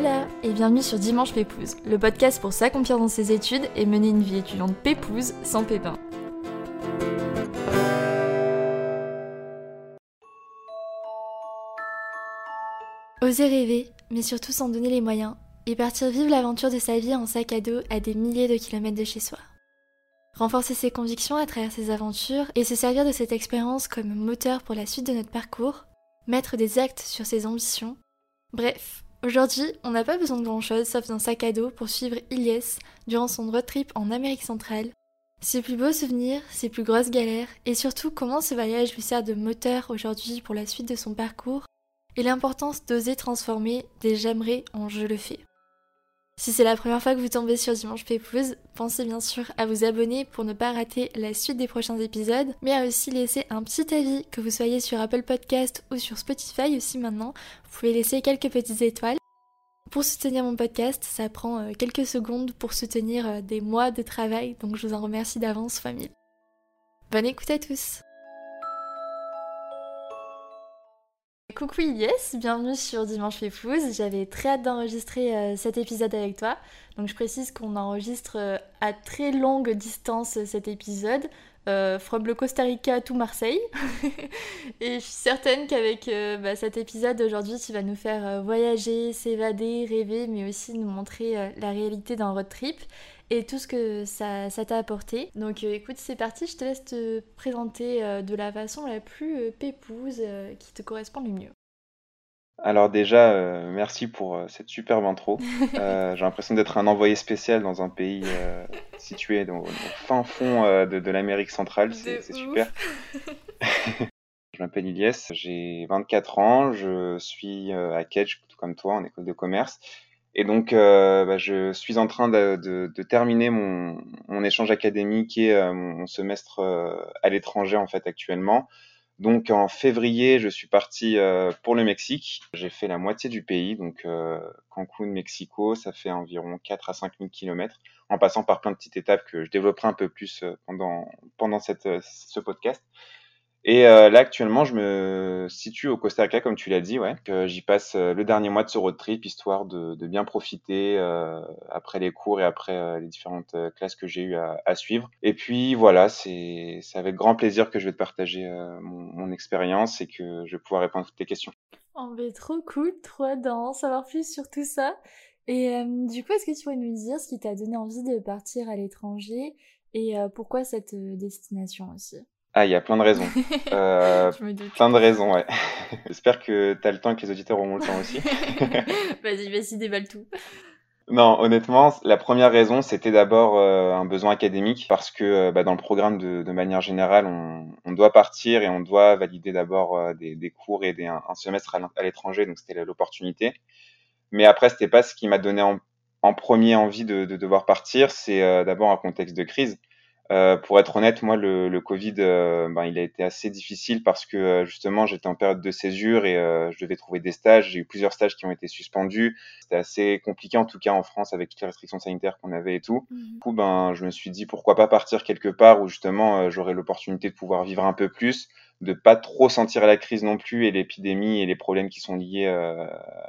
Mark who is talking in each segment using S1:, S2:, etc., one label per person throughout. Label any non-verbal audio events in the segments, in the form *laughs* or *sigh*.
S1: Hola et bienvenue sur Dimanche Pépouze, le podcast pour s'accomplir dans ses études et mener une vie étudiante pépouze sans pépin. Oser rêver, mais surtout s'en donner les moyens, et partir vivre l'aventure de sa vie en sac à dos à des milliers de kilomètres de chez soi. Renforcer ses convictions à travers ses aventures et se servir de cette expérience comme moteur pour la suite de notre parcours, mettre des actes sur ses ambitions. Bref, aujourd'hui, on n'a pas besoin de grand-chose sauf d'un sac à dos pour suivre Ilyes durant son road trip en Amérique centrale. Ses plus beaux souvenirs, ses plus grosses galères, et surtout comment ce voyage lui sert de moteur aujourd'hui pour la suite de son parcours, et l'importance d'oser transformer des j'aimerais en je le fais. Si c'est la première fois que vous tombez sur Dimanche Pépouze, pensez bien sûr à vous abonner pour ne pas rater la suite des prochains épisodes, mais à aussi laisser un petit avis, que vous soyez sur Apple Podcast ou sur Spotify aussi maintenant. Vous pouvez laisser quelques petites étoiles. Pour soutenir mon podcast, ça prend euh, quelques secondes pour soutenir euh, des mois de travail, donc je vous en remercie d'avance, famille. Bonne écoute à tous! Coucou Yes, bienvenue sur Dimanche Pépouze. J'avais très hâte d'enregistrer euh, cet épisode avec toi. Donc je précise qu'on enregistre à très longue distance cet épisode, from le Costa Rica tout Marseille. *laughs* Et je suis certaine qu'avec bah, cet épisode aujourd'hui, tu vas nous faire voyager, s'évader, rêver, mais aussi nous montrer la réalité d'un road trip et tout ce que ça, t'a apporté. Donc écoute, c'est parti, je te laisse te présenter de la façon la plus pépouse qui te correspond le mieux.
S2: Alors déjà, euh, merci pour euh, cette superbe intro. *laughs* Euh, j'ai l'impression d'être un envoyé spécial dans un pays situé au fin fond de, l'Amérique centrale. C'est super. *laughs* je m'appelle Ilyes, j'ai 24 ans, je suis à Kedge, tout comme toi, en école de commerce. Et donc, bah, je suis en train de, terminer mon, échange académique et mon semestre à l'étranger en fait actuellement. Donc en février, je suis parti euh, pour le Mexique. J'ai fait la moitié du pays, donc euh, Cancun, Mexico, ça fait environ 4 à 5 000 kilomètres, en passant par plein de petites étapes que je développerai un peu plus euh, pendant, pendant cette, ce podcast. Et euh, là, actuellement, je me situe au Costa Rica, comme tu l'as dit, ouais. J'y passe euh, le dernier mois de ce road trip, histoire de, bien profiter euh, après les cours et après les différentes classes que j'ai eu à, suivre. Et puis voilà, c'est avec grand plaisir que je vais te partager mon, mon expérience et que je vais pouvoir répondre à toutes tes questions.
S1: Oh, mais trop cool, trop d'en savoir plus sur tout ça. Et du coup, est-ce que tu pourrais nous dire ce qui t'a donné envie de partir à l'étranger et pourquoi cette destination aussi?
S2: Ah, il y a plein de raisons. *laughs* Euh, plein de raisons, ouais. *laughs* J'espère que tu as le temps et que les auditeurs auront le temps aussi. *laughs*
S1: vas-y, vas-y, déballe tout.
S2: Non, honnêtement, la première raison, c'était d'abord euh, un besoin académique, parce que euh, bah, dans le programme, de, de manière générale, on, on, doit partir et on doit valider d'abord euh, des, des, cours et des, un, semestre à l'étranger, donc c'était l'opportunité. Mais après, c'était pas ce qui m'a donné en, en, premier envie de, de devoir partir, c'est d'abord un contexte de crise. Euh, pour être honnête, moi, le, le Covid, euh, ben, il a été assez difficile parce que euh, justement, j'étais en période de césure et je devais trouver des stages. J'ai eu plusieurs stages qui ont été suspendus. C'était assez compliqué, en tout cas en France, avec toutes les restrictions sanitaires qu'on avait et tout. Mhm. Du coup, ben, je me suis dit pourquoi pas partir quelque part où justement j'aurais l'opportunité de pouvoir vivre un peu plus, de pas trop sentir la crise non plus et l'épidémie et les problèmes qui sont liés,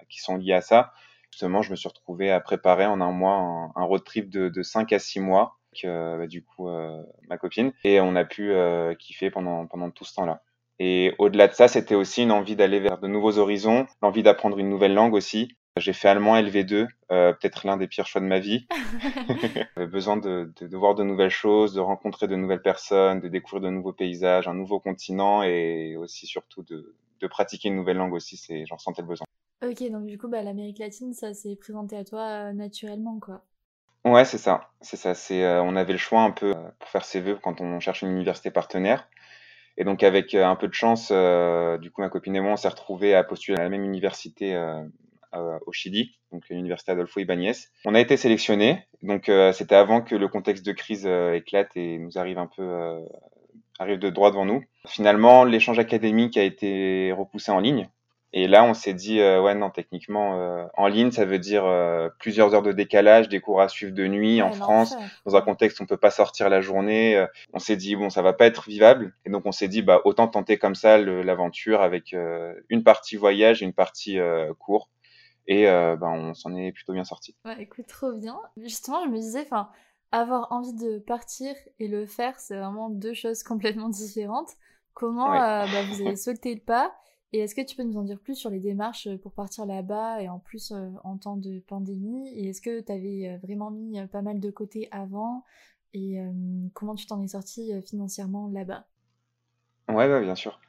S2: qui sont liés à ça. Justement, je me suis retrouvé à préparer en un mois un, un road trip de, de 5 à 6 mois euh, bah, du coup euh, ma copine et on a pu euh, kiffer pendant pendant tout ce temps-là. Et au-delà de ça, c'était aussi une envie d'aller vers de nouveaux horizons, l'envie d'apprendre une nouvelle langue aussi. J'ai fait allemand LV2, euh, peut-être l'un des pires choix de ma vie. *laughs* *laughs* J'avais besoin de, de, de, voir de nouvelles choses, de rencontrer de nouvelles personnes, de découvrir de nouveaux paysages, un nouveau continent et aussi surtout de, de pratiquer une nouvelle langue aussi. J'en sentais le besoin.
S1: Ok, donc du coup, bah, l'Amérique latine, ça s'est présenté à toi naturellement, quoi.
S2: Ouais, c'est ça. C'est ça. C'est, euh, on avait le choix un peu euh, pour faire ses vœux quand on cherche une université partenaire. Et donc avec euh, un peu de chance, du coup ma copine et moi on s'est retrouvés à postuler à la même université au Chili, donc l'université Adolfo Ibáñez. On a été sélectionnés, donc c'était avant que le contexte de crise éclate et nous arrive un peu arrive de droit devant nous. Finalement, l'échange académique a été repoussé en ligne, et là, on s'est dit, euh, ouais, non, techniquement, euh, en ligne, ça veut dire euh, plusieurs heures de décalage, des cours à suivre de nuit en France, dans un contexte où on peut pas sortir la journée. on s'est dit, bon, ça va pas être vivable. Et donc, on s'est dit, bah, autant tenter comme ça l'aventure avec une partie voyage et une partie cours. Et ben, on s'en est plutôt bien sorti.
S1: Ouais, écoute, trop bien. Justement, je me disais, enfin, avoir envie de partir et le faire, c'est vraiment deux choses *laughs* complètement différentes. Comment bah, vous avez *laughs* sauté le pas et est-ce que tu peux nous en dire plus sur les démarches pour partir là-bas et en plus en temps de pandémie? Et est-ce que tu avais vraiment mis pas mal de côté avant? Et comment tu t'en es sorti financièrement là-bas?
S2: Ouais, bien sûr.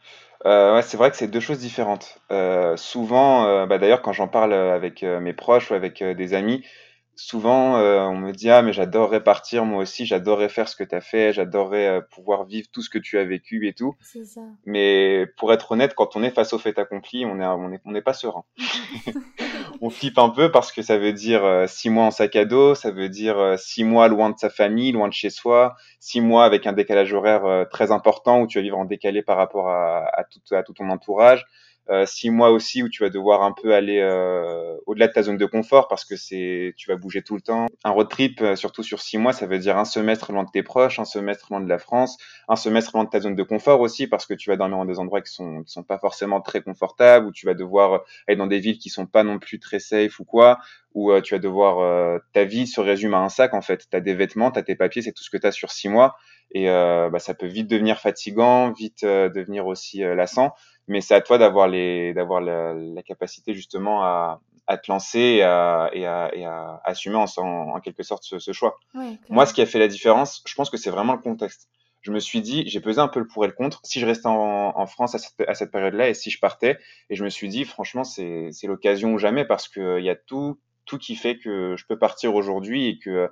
S2: Euh, ouais, c'est vrai que c'est deux choses différentes. Euh, souvent, euh, bah, d'ailleurs, quand j'en parle avec mes proches ou avec des amis, souvent on me dit ah mais j'adorerais partir moi aussi, j'adorerais faire ce que tu as fait, j'adorerais pouvoir vivre tout ce que tu as vécu et tout.
S1: Ça.
S2: Mais pour être honnête, quand on est face au fait accompli, on est on est on n'est pas serein. *laughs* on flippe un peu parce que ça veut dire euh, six mois en sac à dos, ça veut dire euh, six mois loin de sa famille, loin de chez soi, six mois avec un décalage horaire euh, très important où tu vas vivre en décalé par rapport à, à, tout, à tout ton entourage. Euh, six mois aussi où tu vas devoir un peu aller euh, au-delà de ta zone de confort parce que c'est tu vas bouger tout le temps. Un road trip, euh, surtout sur six mois, ça veut dire un semestre loin de tes proches, un semestre loin de la France, un semestre loin de ta zone de confort aussi parce que tu vas dormir dans des endroits qui sont qui sont pas forcément très confortables, où tu vas devoir aller dans des villes qui sont pas non plus très safe ou quoi, où tu vas devoir ta vie se résume à un sac en fait. T'as des vêtements, t'as tes papiers, c'est tout ce que t'as sur six mois et bah, ça peut vite devenir fatigant, vite devenir aussi lassant mais c'est à toi d'avoir les d'avoir la, la, capacité justement à, à te lancer et à, et à, et à assumer en, en, quelque sorte ce, ce choix. Moi, ce qui a fait la différence, je pense que c'est vraiment le contexte. Je me suis dit, j'ai pesé un peu le pour et le contre. Si je restais en, en France à cette, à cette période-là et si je partais, et je me suis dit, franchement, c'est l'occasion ou jamais parce qu'il y a tout, tout qui fait que je peux partir aujourd'hui et que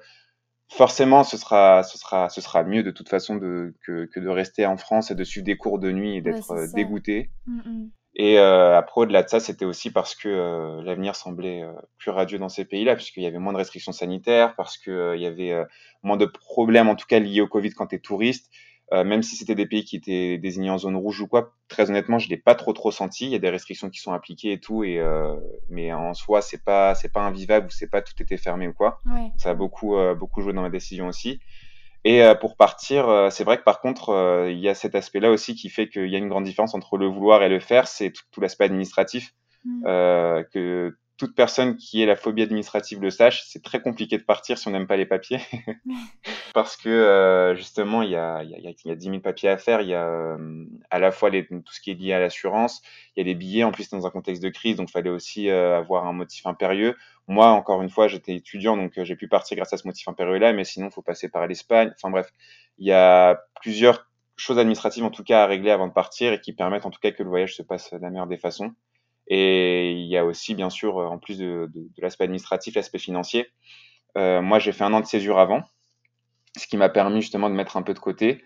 S2: forcément, ce sera, ce sera, ce sera mieux de toute façon de, que, que de rester en France et de suivre des cours de nuit et d'être euh, dégoûté.
S1: Mm, mm.
S2: Et euh, après, au-delà de ça, c'était aussi parce que euh, l'avenir semblait euh, plus radieux dans ces pays-là, puisqu'il y avait moins de restrictions sanitaires, parce qu'il y avait moins de problèmes, en tout cas liés au Covid quand tu es touriste. Euh, même si c'était des pays qui étaient désignés en zone rouge ou quoi, très honnêtement, je l'ai pas trop trop senti. Il y a des restrictions qui sont appliquées et tout, et euh, mais en soi, c'est pas c'est pas invivable ou c'est pas tout était fermé ou quoi.
S1: Ouais.
S2: Ça a beaucoup euh, beaucoup joué dans ma décision aussi. Et pour partir, c'est vrai que par contre, il y a cet aspect-là aussi qui fait qu'il y a une grande différence entre le vouloir et le faire. C'est tout, tout l'aspect administratif
S1: Mm.
S2: que toute personne qui ait la phobie administrative le sache, c'est très compliqué de partir si on n'aime pas les papiers. *laughs* *laughs* Parce que euh, justement, il y a, y, a, y a 10 000 papiers à faire. Il y a euh, à la fois les, tout ce qui est lié à l'assurance, il y a des billets, en plus dans un contexte de crise, donc il fallait aussi euh, avoir un motif impérieux. Moi, encore une fois, j'étais étudiant, donc j'ai pu partir grâce à ce motif impérieux-là, mais sinon, il faut passer par l'Espagne. Enfin bref, il y a plusieurs choses administratives en tout cas à régler avant de partir et qui permettent en tout cas que le voyage se passe de la meilleure des façons. Et il y a aussi, bien sûr, en plus de, de, de l'aspect administratif, l'aspect financier. Euh, moi, j'ai fait un an de césure avant, ce qui m'a permis justement de mettre un peu de côté.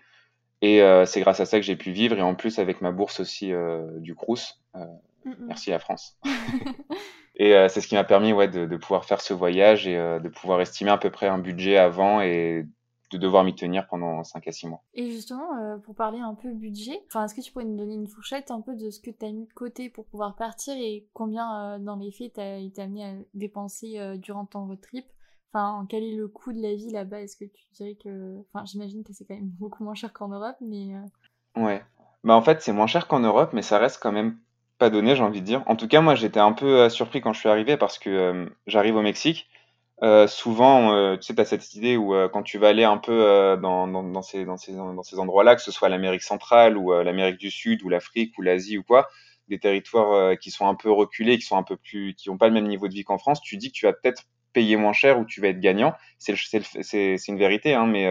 S2: Et euh, c'est grâce à ça que j'ai pu vivre. Et en plus, avec ma bourse aussi euh, du Crous, euh, mm -mm. merci la France. *laughs* *laughs* et euh, c'est ce qui m'a permis ouais, de, de, pouvoir faire ce voyage et euh, de pouvoir estimer à peu près un budget avant et de devoir m'y tenir pendant 5 à 6 mois.
S1: Et justement, euh, pour parler un peu budget, est-ce que tu pourrais nous donner une fourchette un peu de ce que tu as mis de côté pour pouvoir partir et combien, euh, dans les faits, tu as été amené à dépenser euh, durant ton road trip? Enfin, quel est le coût de la vie là-bas? Est-ce que tu dirais que... Enfin, j'imagine que c'est quand même *laughs* beaucoup moins cher qu'en Europe, mais...
S2: Ouais. Bah en fait, c'est moins cher qu'en Europe, mais ça reste quand même pas donné, j'ai envie de dire. En tout cas, moi, j'étais un peu surpris quand je suis arrivé parce que j'arrive au Mexique euh, souvent, euh, tu sais, tu cette idée où euh, quand tu vas aller un peu euh, dans, ces, dans ces endroits-là, que ce soit l'Amérique centrale ou euh, l'Amérique du Sud ou l'Afrique ou l'Asie ou quoi, des territoires qui sont un peu reculés, qui sont un peu plus, qui n'ont pas le même niveau de vie qu'en France, tu dis que tu vas peut-être payer moins cher ou tu vas être gagnant. C'est une vérité, hein, mais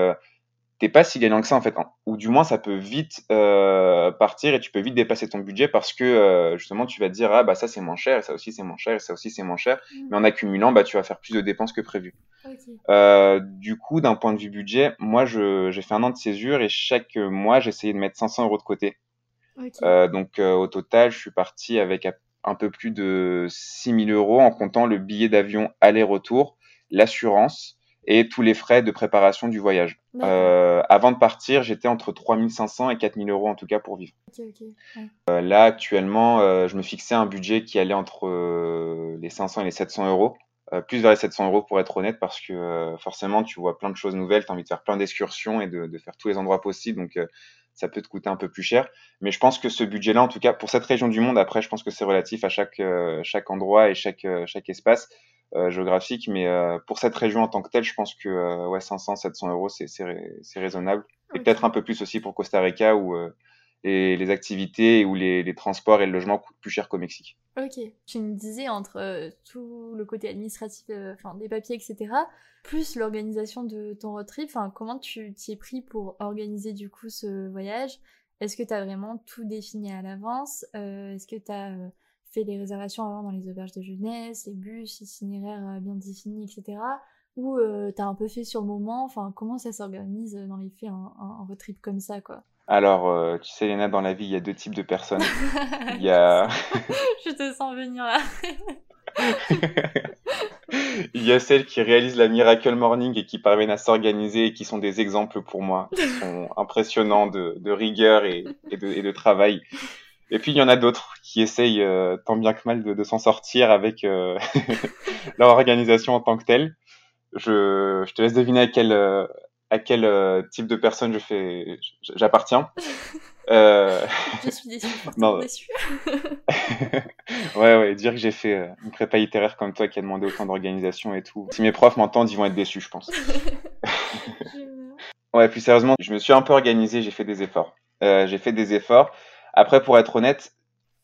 S2: t'es pas si gagnant que ça en fait, ou du moins ça peut vite euh, partir et tu peux vite dépasser ton budget parce que euh, justement tu vas te dire ah bah ça c'est moins cher et ça aussi c'est moins cher et ça aussi c'est moins cher, mmh. mais en accumulant bah tu vas faire plus de dépenses que prévu.
S1: Okay.
S2: Euh, du coup d'un point de vue budget, moi j'ai fait un an de césure et chaque mois j'essayais de mettre 500 euros de côté.
S1: Okay.
S2: donc au total je suis parti avec un peu plus de 6000 euros en comptant le billet d'avion aller-retour, l'assurance et tous les frais de préparation du voyage. Euh, avant de partir, j'étais entre 3500 et 4000 euros en tout cas pour vivre.
S1: Okay, okay. Ouais.
S2: Euh, là, actuellement, euh, je me fixais un budget qui allait entre euh, les 500 et les 700 euros. Plus vers les 700 euros pour être honnête, parce que forcément, tu vois plein de choses nouvelles, tu as envie de faire plein d'excursions et de, de, faire tous les endroits possibles. Donc, ça peut te coûter un peu plus cher. Mais je pense que ce budget-là, en tout cas pour cette région du monde, après, je pense que c'est relatif à chaque chaque endroit et chaque chaque espace. Géographique, mais pour cette région en tant que telle, je pense que ouais, 500, 700 euros, c'est raisonnable. Et peut-être un peu plus aussi pour Costa Rica où et les activités ou les, les, transports et le logement coûtent plus cher qu'au Mexique.
S1: Ok. Tu me disais entre euh, tout le côté administratif, euh, enfin des papiers, etc., plus l'organisation de ton road trip, comment tu t'y es pris pour organiser du coup ce voyage? Est-ce que tu as vraiment tout défini à l'avance? Euh, Est-ce que tu as fait les réservations avant dans les auberges de jeunesse, les bus, les itinéraires bien définis, etc. Ou tu as un peu fait sur le moment Enfin, comment ça s'organise dans les faits un, un road trip comme ça, quoi?
S2: Alors, euh, tu sais, Léna, dans la vie, il y a deux types de personnes. *laughs* Il y a. *laughs*
S1: Je te sens venir là. *laughs*
S2: il y a celles qui réalisent la Miracle Morning et qui parviennent à s'organiser et qui sont des exemples pour moi, qui sont impressionnants de, de rigueur et, et, de, et, de, travail. Et puis il y en a d'autres qui essayent euh, tant bien que mal de, de s'en sortir avec euh, *laughs* leur organisation en tant que telle. Je, je te laisse deviner à quelle, à quel euh, type de personne je fais, j'appartiens. *laughs*
S1: Euh... je suis déçue. *laughs* non.
S2: Déçue. ouais, ouais, dire que j'ai fait euh, une prépa littéraire comme toi qui a demandé autant d'organisation et tout. Si mes profs m'entendent, ils vont être déçus, je pense. ouais, plus sérieusement, je me suis un peu organisé, j'ai fait des efforts. Euh, j'ai fait des efforts. Après, pour être honnête,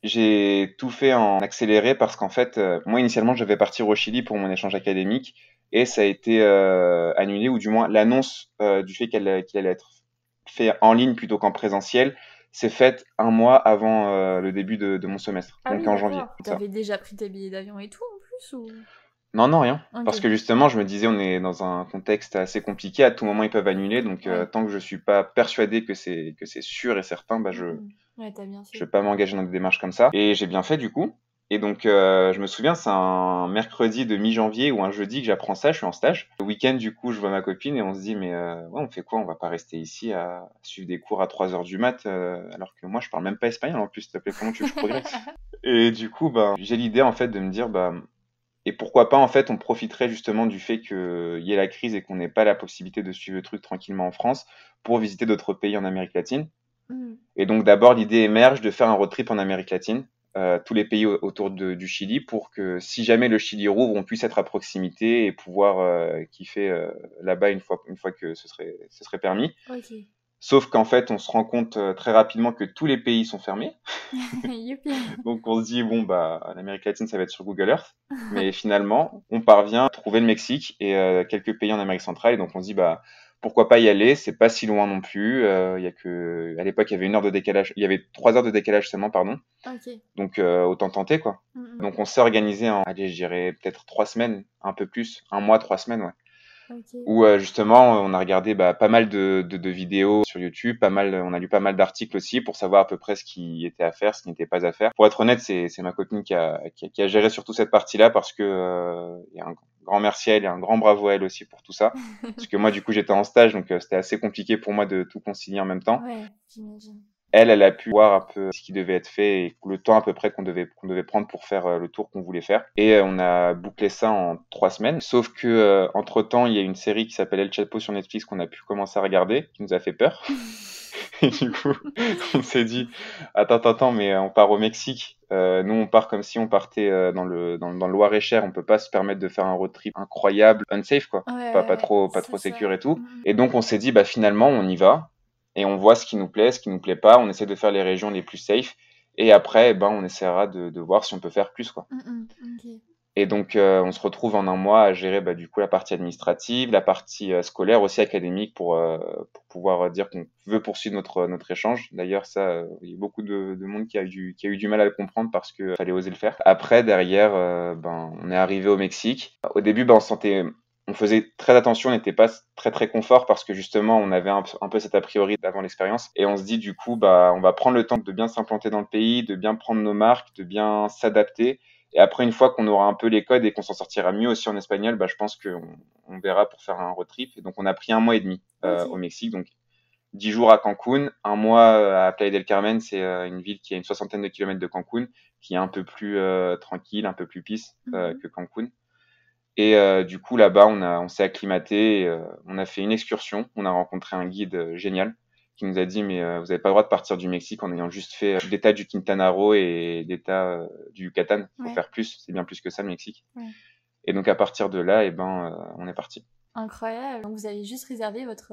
S2: j'ai tout fait en accéléré parce qu'en fait, moi initialement, je devais partir au Chili pour mon échange académique et ça a été euh, annulé ou du moins l'annonce euh, du fait qu'elle allait être fait en ligne plutôt qu'en présentiel s'est faite un mois avant euh, le début de, de, mon semestre, ah donc en janvier.
S1: Tu avais déjà pris tes billets d'avion et tout en plus ou...
S2: Non, non, rien. Parce que justement, je me disais, on est dans un contexte assez compliqué. À tout moment, ils peuvent annuler. Donc, tant que je suis pas persuadé que c'est que c'est sûr et certain, bah, je
S1: mmh. Ouais, bien
S2: je vais pas m'engager dans des démarches comme ça. Et j'ai bien fait du coup. Et donc, euh, je me souviens, c'est un mercredi de mi-janvier ou un jeudi que j'apprends ça, je suis en stage. Le week-end, du coup, je vois ma copine et on se dit, mais euh, ouais, on fait quoi? On va pas rester ici à suivre des cours à 3 heures du mat, euh, alors que moi, je parle même pas espagnol en plus, s'il te plaît, comment tu veux que je progresse? *laughs* Et du coup, ben, j'ai l'idée, en fait, de me dire, bah, et pourquoi pas, en fait, on profiterait justement du fait qu'il y ait la crise et qu'on n'ait pas la possibilité de suivre le truc tranquillement en France pour visiter d'autres pays en Amérique latine. Mmh. Et donc, d'abord, l'idée émerge de faire un road trip en Amérique latine euh, tous les pays autour de, du Chili pour que si jamais le Chili rouvre, on puisse être à proximité et pouvoir euh, kiffer euh, là-bas une fois, une fois que ce serait, ce serait permis. Sauf qu'en fait, on se rend compte très rapidement que tous les pays sont fermés. *laughs* *laughs* Donc on se dit, bon, bah, l'Amérique latine, ça va être sur Google Earth. *laughs* Mais finalement, on parvient à trouver le Mexique et quelques pays en Amérique centrale. Et donc on se dit, bah, pourquoi pas y aller? C'est pas si loin non plus. Euh, il y a que à l'époque il y avait une heure de décalage, il y avait trois heures de décalage seulement, pardon. Donc euh, autant tenter quoi. Mm, mm. Donc on s'est organisé en, allez, je dirais peut-être trois semaines, un peu plus, un mois, trois semaines, ouais. Où euh, justement on a regardé bah, pas mal de, de, de, vidéos sur YouTube, pas mal, on a lu pas mal d'articles aussi pour savoir à peu près ce qui était à faire, ce qui n'était pas à faire. Pour être honnête, c'est ma copine qui a, qui a, qui, a, géré surtout cette partie-là parce que euh, il y a un grand merci à elle et un grand bravo à elle aussi pour tout ça. *laughs* parce que moi du coup j'étais en stage donc euh, c'était assez compliqué pour moi de tout concilier en même temps.
S1: Ouais,
S2: elle, elle a pu voir un peu ce qui devait être fait et le temps à peu près qu'on devait, qu'on devait prendre pour faire euh, le tour qu'on voulait faire. Et euh, on a bouclé ça en trois semaines. Sauf que euh, entre temps, il y a une série qui s'appelle El Chapo sur Netflix qu'on a pu commencer à regarder, qui nous a fait peur. *laughs* *laughs* et du coup, on s'est dit, attends, attends, attends, mais on part au Mexique. Euh, nous, on part comme si on partait dans le dans, dans le Loir-et-Cher. On peut pas se permettre de faire un road trip incroyable, unsafe quoi, pas, pas trop pas trop sécure et tout. Mm-hmm. Et donc on s'est dit, bah finalement, on y va et on voit ce qui nous plaît, ce qui nous plaît pas. On essaie de faire les régions les plus safe. Et après, eh ben, on essaiera de, de, voir si on peut faire plus. Quoi. Mm, mm, et donc, euh, on se retrouve en un mois à gérer bah, du coup la partie administrative, la partie euh, scolaire, aussi académique, pour, euh, pour pouvoir dire qu'on veut poursuivre notre, notre échange. D'ailleurs, ça, il y a beaucoup de, de, monde qui a, eu, qui a eu du mal à le comprendre parce qu'il fallait oser le faire. Après, derrière, ben, on est arrivé au Mexique. Au début, ben, on se sentait on faisait très attention, on n'était pas très très confort parce que justement on avait un, peu cet a priori d'avant l'expérience et on se dit du coup bah on va prendre le temps de bien s'implanter dans le pays, de bien prendre nos marques, de bien s'adapter et après une fois qu'on aura un peu les codes et qu'on s'en sortira mieux aussi en espagnol, bah je pense qu'on on verra pour faire un road trip. Et donc on a pris un mois et demi euh, au Mexique. Donc dix jours à Cancun, un mois à Playa del Carmen, c'est euh, une ville qui a une soixantaine de kilomètres de Cancun, qui est un peu plus euh, tranquille, un peu plus pisse mhm. que Cancun. Et euh, du coup, là-bas, on, a, on s'est acclimaté, euh, on a fait une excursion, on a rencontré un guide euh, génial qui nous a dit mais vous n'avez pas le droit de partir du Mexique en ayant juste fait l'État du Quintana Roo et l'État du Yucatan. Il faut faire plus, c'est bien plus que ça le Mexique. Et donc à partir de là, et eh ben, on est parti.
S1: Incroyable. Donc vous avez juste réservé votre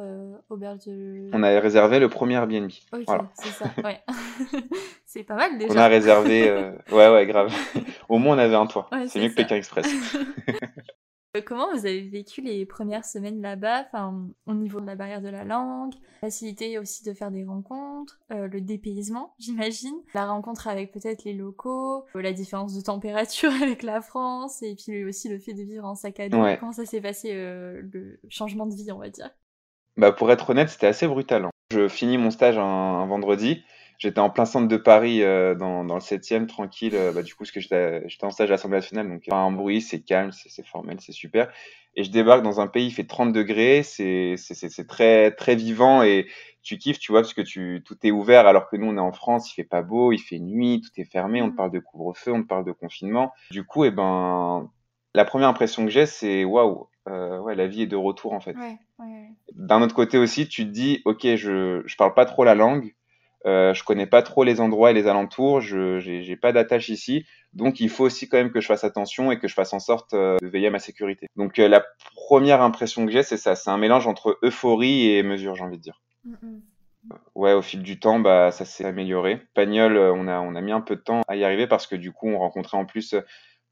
S1: auberge de.
S2: On a réservé le premier Airbnb.
S1: Ok, c'est ça. Ouais. *laughs* c'est pas mal déjà.
S2: On a réservé. Ouais, ouais, grave. *laughs* Au moins on avait un toit. c'est mieux que Pékin Express. *laughs*
S1: Euh, comment vous avez vécu les premières semaines là-bas, enfin, au niveau de la barrière de la langue, facilité aussi de faire des rencontres, euh, le dépaysement, *laughs* j'imagine, la rencontre avec peut-être les locaux, euh, la différence de température *laughs* avec la France, et puis aussi le fait de vivre en sac à dos. Comment ça s'est passé le changement de vie, on va dire?
S2: Bah pour être honnête, c'était assez brutal. Hein. Je finis mon stage un vendredi j'étais en plein centre de Paris, euh, dans, dans le 7e, tranquille, euh, bah, du coup, parce que j'étais en stage à l'Assemblée nationale, donc pas un bruit, c'est calme, c'est formel, c'est super. Et je débarque dans un pays, il fait 30 degrés, c'est très, très vivant et tu kiffes, tu vois, parce que tu, tout est ouvert, alors que nous, on est en France, il fait pas beau, il fait nuit, tout est fermé, on te parle de couvre-feu, on te parle de confinement. Du coup, eh ben, la première impression que j'ai, c'est waouh, euh, ouais, la vie est de retour en fait. Ouais, ouais. D'un autre côté aussi, tu te dis, ok, je, je parle pas trop la langue, euh, je connais pas trop les endroits et les alentours, je j'ai pas d'attache ici, donc il faut aussi quand même que je fasse attention et que je fasse en sorte euh, de veiller à ma sécurité. Donc euh, la première impression que j'ai, c'est ça, c'est un mélange entre euphorie et mesure, j'ai envie de dire. Ouais, au fil du temps, bah ça s'est amélioré. Pagnol, euh, on a on a mis un peu de temps à y arriver parce que du coup, on rencontrait en plus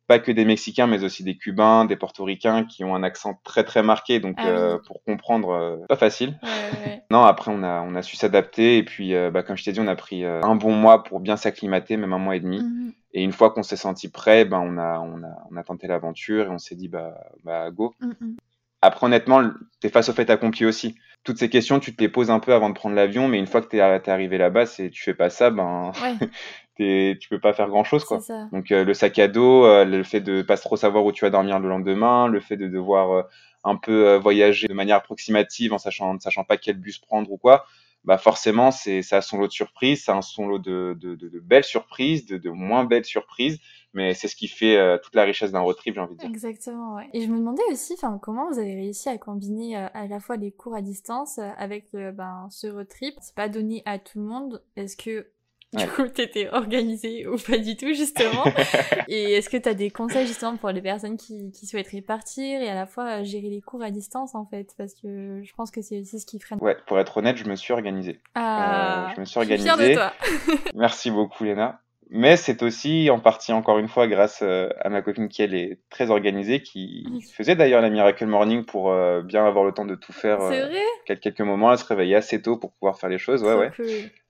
S2: pas que des Mexicains, mais aussi des Cubains, des Portoricains qui ont un accent très très marqué. Donc ah euh, pour comprendre, euh, pas facile. *laughs* non, après on a on a su s'adapter et puis euh, bah, comme je t'ai dit, on a pris un bon mois pour bien s'acclimater, même un mois et demi. Mhm. Et une fois qu'on s'est senti prêt, ben on a on a on a tenté l'aventure et on s'est dit bah bah go. Mhm. Après honnêtement, t'es face au fait accompli aussi. Toutes ces questions, tu te les poses un peu avant de prendre l'avion, mais une fois que t'es es arrivé là-bas, c'est tu fais pas ça, ben *laughs* tu peux pas faire grand chose quoi. Donc euh, le sac à dos, euh, le fait de pas trop savoir où tu vas dormir le lendemain, le fait de devoir euh, un peu voyager de manière approximative en sachant ne sachant pas quel bus prendre ou quoi, bah forcément c'est ça a son lot de surprises, ça a son lot de, de, de, belles surprises, de, de, moins belles surprises, mais c'est ce qui fait toute la richesse d'un road trip j'ai envie de dire.
S1: Exactement ouais. Et je me demandais aussi enfin comment vous avez réussi à combiner à la fois les cours à distance avec ben ce road trip? C'est pas donné à tout le monde. Est-ce que du coup, t'étais organisé ou pas du tout, justement. *laughs* et est-ce que t'as des conseils, justement, pour les personnes qui, qui, souhaiteraient partir et à la fois gérer les cours à distance, en fait? Parce que je pense que c'est aussi ce qui freine.
S2: Ouais, pour être honnête, je me suis organisé.
S1: Ah, euh, je me suis organisé. Je suis de toi. *laughs*
S2: Merci beaucoup, Léna. Mais c'est aussi en partie, encore une fois, grâce euh, à ma copine qui, elle, est très organisée, qui *laughs* faisait d'ailleurs la Miracle Morning pour euh, bien avoir le temps de tout faire.
S1: C'est vrai?
S2: quelques moments, elle se réveillait assez tôt pour pouvoir faire les choses. Ouais, ouais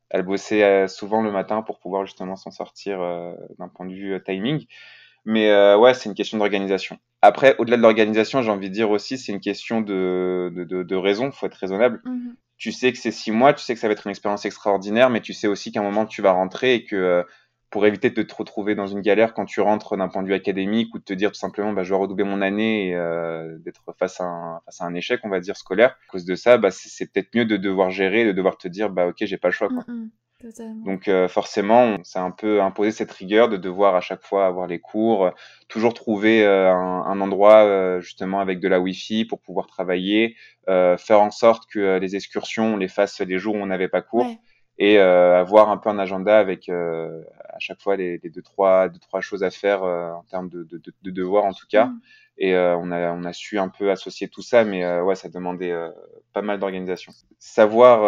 S2: elle bossait euh, souvent le matin pour pouvoir justement s'en sortir euh, d'un point de vue euh, timing. Mais ouais, c'est une question d'organisation. Après, au-delà de l'organisation, j'ai envie de dire aussi, c'est une question de, de, de, raison. faut être raisonnable. Mhm. Tu sais que c'est six mois, tu sais que ça va être une expérience extraordinaire, mais tu sais aussi qu'à un moment, tu vas rentrer et que pour éviter de te retrouver dans une galère quand tu rentres d'un point de vue académique ou de te dire tout simplement bah, je dois redoubler mon année et euh, d'être face à, un, face à un échec on va dire scolaire. À cause de ça bah, c'est peut-être mieux de devoir gérer de devoir te dire bah ok j'ai pas le choix quoi. Mm, mm, donc euh, forcément ça a un peu imposé cette rigueur de devoir à chaque fois avoir les cours toujours trouver euh, un, un, endroit justement avec de la wifi pour pouvoir travailler faire en sorte que les excursions on les fasse les jours où on n'avait pas cours et euh, avoir un peu un agenda avec euh, à chaque fois les, les, deux trois deux trois choses à faire euh, en termes de, de, de, devoirs en tout cas. Mm. et on a on a su un peu associer tout ça mais ouais ça demandait pas mal d'organisation. Savoir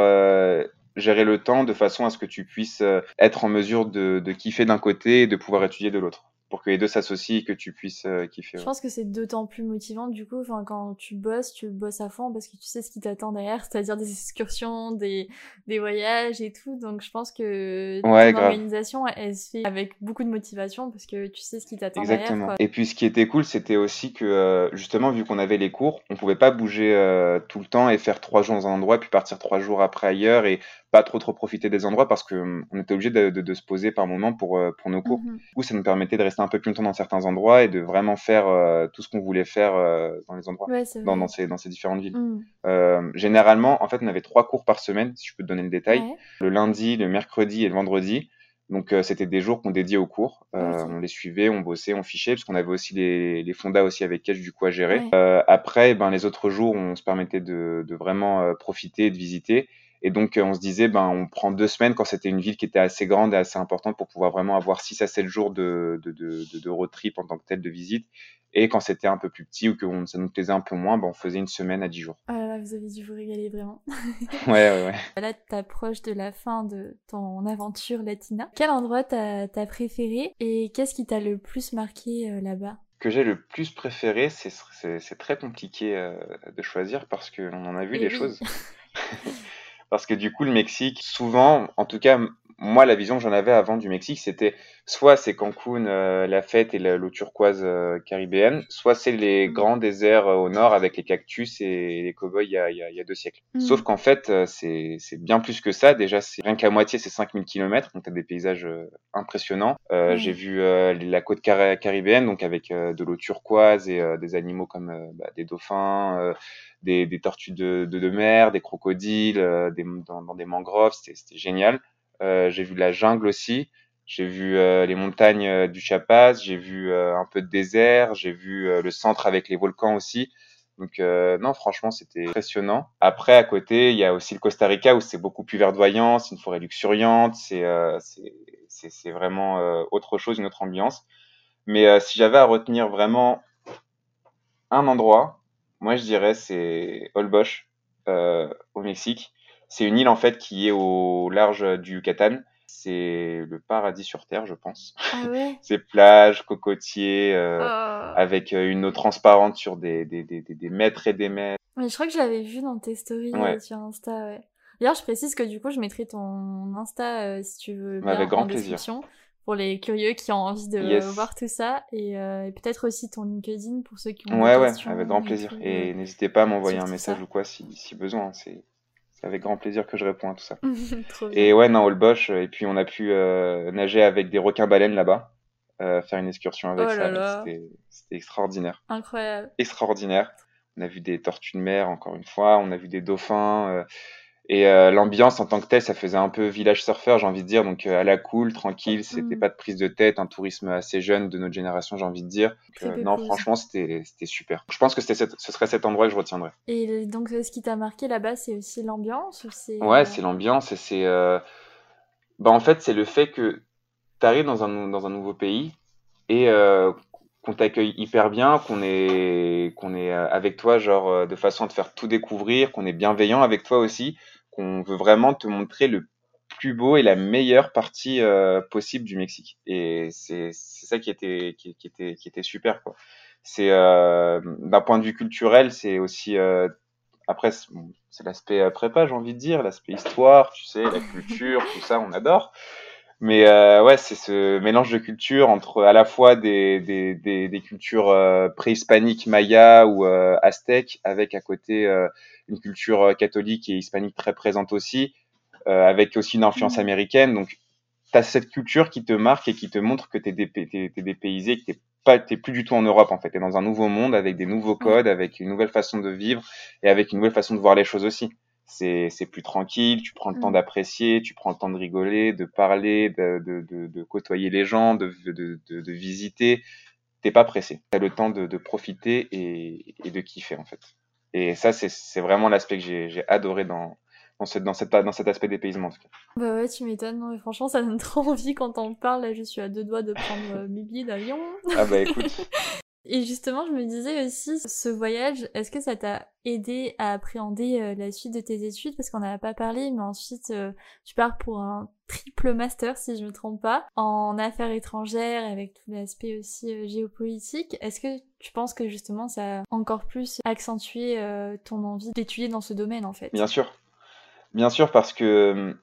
S2: gérer le temps de façon à ce que tu puisses être en mesure de, de kiffer d'un côté et de pouvoir étudier de l'autre pour que les deux s'associent et que tu puisses euh, kiffer.
S1: Je pense que c'est d'autant plus motivant du coup, enfin quand tu bosses, tu bosses à fond parce que tu sais ce qui t'attend derrière, *laughs* c'est-à-dire des excursions, des, des voyages et tout. Donc je pense que ouais, l'organisation elle se fait avec beaucoup de motivation parce que tu sais ce qui t'attend derrière. Quoi.
S2: Et puis ce qui était cool, c'était aussi que euh, justement vu qu'on avait les cours, on pouvait pas bouger euh, tout le temps et faire trois jours dans un endroit puis partir trois jours après ailleurs et pas trop trop profiter des endroits parce que hum, on était obligé de, de, de, se poser par moment pour pour nos cours. Mm-hmm. Du coup, ça nous permettait de rester un peu plus longtemps dans certains endroits et de vraiment faire euh, tout ce qu'on voulait faire euh, dans les endroits, dans, dans, ces, dans ces différentes villes. Mm. Euh, généralement, en fait, on avait trois cours par semaine, si je peux te donner le détail. Le lundi, le mercredi et le vendredi. Donc c'était des jours qu'on dédiait aux cours. On les suivait, on bossait, on fichait, parce qu'on avait aussi les, les fondas aussi avec Cash du coup à gérer. après, ben les autres jours, on se permettait de, de vraiment profiter et de visiter. Et donc, on se disait, ben, on prend deux semaines quand c'était une ville qui était assez grande et assez importante pour pouvoir vraiment avoir 6 à 7 jours de, de, de, de road trip en tant que tel de visite. Et quand c'était un peu plus petit ou que ça nous plaisait un peu moins, ben, on faisait une semaine à 10 jours.
S1: Ah là là, vous avez dû vous régaler vraiment. *laughs*
S2: ouais, ouais, ouais.
S1: Là, t'approches de la fin de ton aventure latina. Quel endroit t'as as préféré et qu'est-ce qui t'a le plus marqué euh, là-bas?
S2: Que j'ai le plus préféré, c'est très compliqué euh, de choisir parce qu'on en a vu des choses. *laughs* parce que du coup, le Mexique, souvent, en tout cas, moi, la vision que j'en avais avant du Mexique, c'était soit c'est Cancun, euh, la fête et l'eau turquoise euh, caribéenne, soit c'est les mm. grands déserts euh, au nord avec les cactus et les cow-boys il y a, y a, deux siècles. Mm. Sauf qu'en fait, c'est bien plus que ça. Déjà, c'est rien qu'à moitié, c'est 5000 km, donc tu as des paysages impressionnants. Mm. J'ai vu la côte caribéenne, donc avec de l'eau turquoise et des animaux comme bah, des dauphins, des, des, tortues de, de, de, mer, des crocodiles, des, dans, dans des mangroves, c'était génial. Euh, j'ai vu la jungle aussi. J'ai vu euh, les montagnes euh, du Chiapas, j'ai vu un peu de désert, j'ai vu le centre avec les volcans aussi. Donc non, franchement, c'était impressionnant. Après, à côté, il y a aussi le Costa Rica où c'est beaucoup plus verdoyant, c'est une forêt luxuriante, c'est c'est vraiment autre chose, une autre ambiance. Mais si j'avais à retenir vraiment un endroit, moi je dirais c'est Holbox au Mexique. C'est une île en fait qui est au large du Yucatan. C'est le paradis sur terre, je pense.
S1: Ah *laughs* ouais
S2: C'est plages, cocotiers, euh, oh. avec euh, une eau transparente sur des, des, des, des, mètres et des mètres.
S1: Mais je crois que je l'avais vu dans tes stories euh, sur Insta, ouais. D'ailleurs, je précise que du coup, je mettrai ton Insta euh, si tu veux.
S2: Bien, avec grand plaisir.
S1: Pour les curieux qui ont envie de voir tout ça. Et, et peut-être aussi ton LinkedIn pour ceux qui ont
S2: Ouais, ouais, avec grand plaisir. et n'hésitez pas à m'envoyer un message ou quoi si, si besoin. C'est c'est avec grand plaisir que je réponds à tout ça. *laughs* et ouais, non, Holbox. Euh, et puis on a pu euh, nager avec des requins-baleines là-bas, euh, faire une excursion avec oh ça. C'était extraordinaire.
S1: Incroyable.
S2: Extraordinaire. On a vu des tortues de mer, encore une fois. On a vu des dauphins. Et euh, l'ambiance en tant que telle, ça faisait un peu village surfeur, j'ai envie de dire. Donc euh, à la cool, tranquille, c'était mm. pas de prise de tête, un tourisme assez jeune de notre génération, j'ai envie de dire. Euh, non, franchement, c'était super. Je pense que ce serait cet endroit que je retiendrai.
S1: Et donc ce qui t'a marqué là-bas, c'est aussi l'ambiance ou
S2: Ouais, c'est l'ambiance et c'est. Bah, en fait, c'est le fait que tu arrives dans un, dans un nouveau pays et qu'on t'accueille hyper bien, qu'on est, qu'on est avec toi, genre de façon à te faire tout découvrir, qu'on est bienveillant avec toi aussi on veut vraiment te montrer le plus beau et la meilleure partie euh, possible du Mexique. Et c'est ça qui était, qui, était, qui était super. quoi. C'est euh, d'un point de vue culturel, c'est aussi euh, après c'est l'aspect prépa, j'ai envie de dire, l'aspect histoire, tu sais, la culture, tout ça, on adore. Mais ouais, c'est ce mélange de cultures entre à la fois des, des, des, des cultures préhispaniques mayas ou aztèques, avec à côté une culture euh, catholique et hispanique très présente aussi, euh, avec aussi une influence mmh. américaine. Donc, tu as cette culture qui te marque et qui te montre que tu es, dépaysé, que tu pas, plus du tout en Europe en fait. Tu es dans un nouveau monde avec des nouveaux mmh. codes, avec une nouvelle façon de vivre et avec une nouvelle façon de voir les choses aussi. C'est plus tranquille, tu prends le temps mmh. d'apprécier, tu prends le temps de rigoler, de parler, de, de, de, de côtoyer les gens, de, de, visiter. T'es pas pressé. Tu as le temps de, profiter et, et de kiffer en fait. Et ça, c'est vraiment l'aspect que j'ai adoré dans, dans, cette, dans, cette, dans cet aspect dépaysement en tout cas.
S1: Bah ouais, tu m'étonnes. Franchement, ça donne *laughs* trop envie quand on parle. Là, je suis à deux doigts de prendre euh, mes billets d'avion.
S2: Ah bah écoute. *laughs*
S1: Et justement, je me disais aussi, ce voyage, est-ce que ça t'a aidé à appréhender euh, la suite de tes études? Parce qu'on n'en a pas parlé, mais ensuite, euh, tu pars pour un triple master, si je me trompe pas, en affaires étrangères, avec tout l'aspect aussi euh, géopolitique. Est-ce que tu penses que justement, ça a encore plus accentué ton envie d'étudier dans ce domaine, en fait?
S2: Bien sûr. Bien sûr, parce que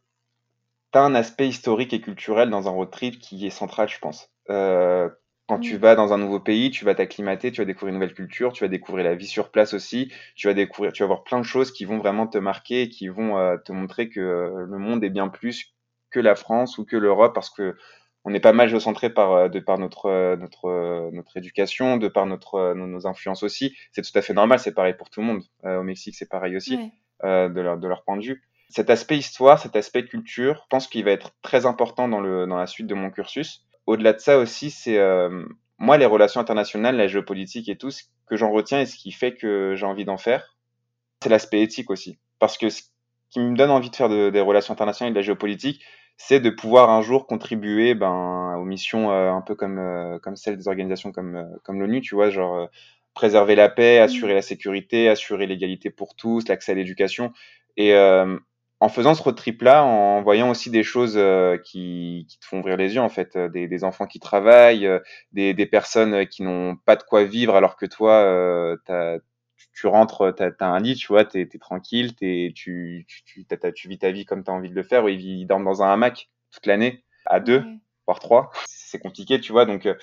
S2: tu as un aspect historique et culturel dans un road trip qui est central, je pense. Quand tu vas dans un nouveau pays, tu vas t'acclimater, tu vas découvrir une nouvelle culture, tu vas découvrir la vie sur place aussi, tu vas découvrir, tu vas voir plein de choses qui vont vraiment te marquer et qui vont euh, te montrer que euh, le monde est bien plus que la France ou que l'Europe parce que on est pas mal géocentré par euh, de par notre notre notre éducation, de par notre nos, influences aussi. C'est tout à fait normal, c'est pareil pour tout le monde. au Mexique, c'est pareil aussi de leur de leur point de vue. Cet aspect histoire, cet aspect culture, je pense qu'il va être très important dans le dans la suite de mon cursus au-delà de ça aussi, c'est euh, moi les relations internationales, la géopolitique et tout, ce que j'en retiens et ce qui fait que j'ai envie d'en faire, c'est l'aspect éthique aussi. Parce que ce qui me donne envie de faire des relations internationales et de la géopolitique, c'est de pouvoir un jour contribuer ben, aux missions euh, un peu comme, euh, comme celles des organisations comme, euh, comme l'ONU, tu vois, genre préserver la paix, mmh. assurer la sécurité, assurer l'égalité pour tous, l'accès à l'éducation. Et en faisant ce road trip-là, en voyant aussi des choses qui, qui, te font ouvrir les yeux, en fait, des, des enfants qui travaillent, des, des, personnes qui n'ont pas de quoi vivre alors que toi, t'as tu rentres, tu as, un lit, tu vois, tu es, tranquille, tu, tu, tu, tu, vis ta vie comme tu as envie de le faire, ou ils, dorment dans un hamac toute l'année, à deux, voire trois. C'est compliqué, tu vois, donc euh,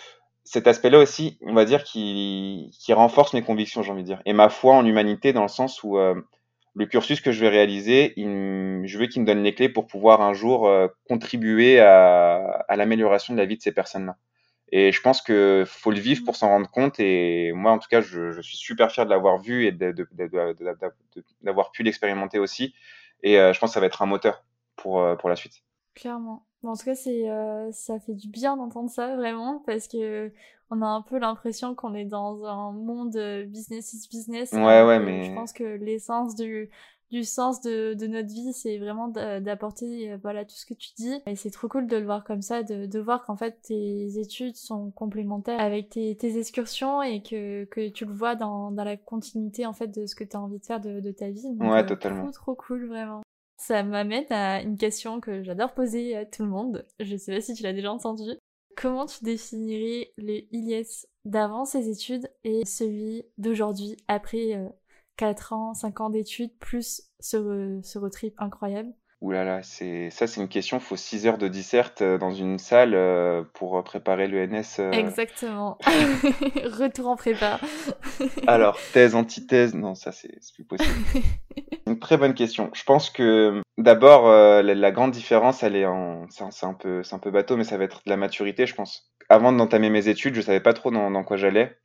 S2: cet aspect-là aussi, on va dire, qui, qui renforce mes convictions, j'ai envie de dire, et ma foi en l'humanité dans le sens où euh, le cursus que je vais réaliser, je veux qu'il me donne les clés pour pouvoir un jour euh, contribuer à, à l'amélioration de la vie de ces personnes-là. Et je pense que faut le vivre pour s'en rendre compte. Et moi, en tout cas, je, je suis super fier de l'avoir vu et d'avoir pu l'expérimenter aussi. Et euh, je pense que ça va être un moteur pour, euh, pour la suite.
S1: Clairement. en tout cas, euh, ça fait du bien d'entendre ça, vraiment, parce que on a un peu l'impression qu'on est dans un monde business is business.
S2: Ouais, ouais, mais.
S1: Je pense que l'essence du, du sens de, de notre vie, c'est vraiment d'apporter euh, voilà tout ce que tu dis. Et c'est trop cool de le voir comme ça, de, de voir qu'en fait tes études sont complémentaires avec tes, tes excursions et que, que tu le vois dans, dans la continuité en fait de ce que tu as envie de faire de, de ta vie.
S2: ouais, euh, totalement.
S1: Trop, trop cool, vraiment. Ça m'amène à une question que j'adore poser à tout le monde. Je sais pas si tu l'as déjà entendu. Comment tu définirais les IES d'avant ses études et celui d'aujourd'hui après euh, 4 ans, 5 ans d'études, plus ce, ce road trip incroyable?
S2: Ouh là là, c'est ça c'est une question, il faut 6 heures de disserte euh, dans une salle euh, pour préparer l'ENS.
S1: Euh. Exactement. *laughs* *laughs* Retour en prépa.
S2: Alors, thèse, antithèse, non, ça c'est plus possible. *laughs* très bonne question. Je pense que d'abord la, grande différence, elle est en c'est un peu c'est un peu bateau mais ça va être de la maturité, je pense. Avant d'entamer mes études, je savais pas trop dans, dans quoi j'allais.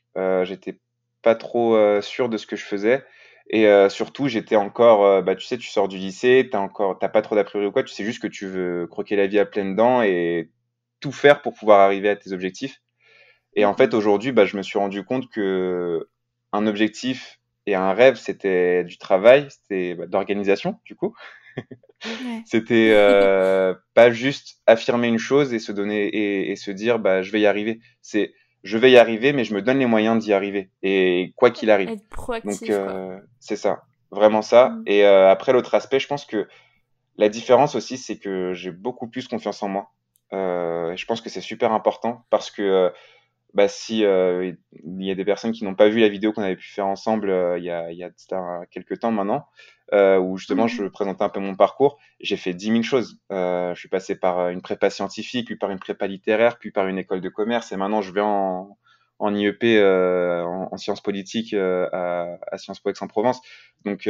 S2: j'étais pas trop sûr de ce que je faisais et euh, surtout, j'étais encore, euh, bah, tu sais, tu sors du lycée, t'as encore, t'as pas trop d'a priori ou quoi, tu sais juste que tu veux croquer la vie à pleines dents et tout faire pour pouvoir arriver à tes objectifs. Et en fait, aujourd'hui, bah, je me suis rendu compte que un objectif et un rêve, c'était du travail, c'était bah, d'organisation, du coup. Ouais. *laughs* c'était euh, pas juste affirmer une chose et se donner et, et se dire, bah, je vais y arriver. C'est je vais y arriver, mais je me donne les moyens d'y arriver. Et quoi qu'il arrive.
S1: Être proactif. Donc, euh,
S2: c'est ça. Vraiment ça. Mm. Et euh, après, l'autre aspect, je pense que la différence aussi, c'est que j'ai beaucoup plus confiance en moi. Euh, je pense que c'est super important parce que euh, bah, si euh, il y a des personnes qui n'ont pas vu la vidéo qu'on avait pu faire ensemble euh, il y a, il y a quelques temps maintenant, euh, où justement mhm. je présentais un peu mon parcours, j'ai fait 10 000 choses. Euh, je suis passé par une prépa scientifique, puis par une prépa littéraire, puis par une école de commerce, et maintenant je vais en, en IEP, euh, en, en, sciences politiques à, à Sciences Po Aix-en-Provence. Donc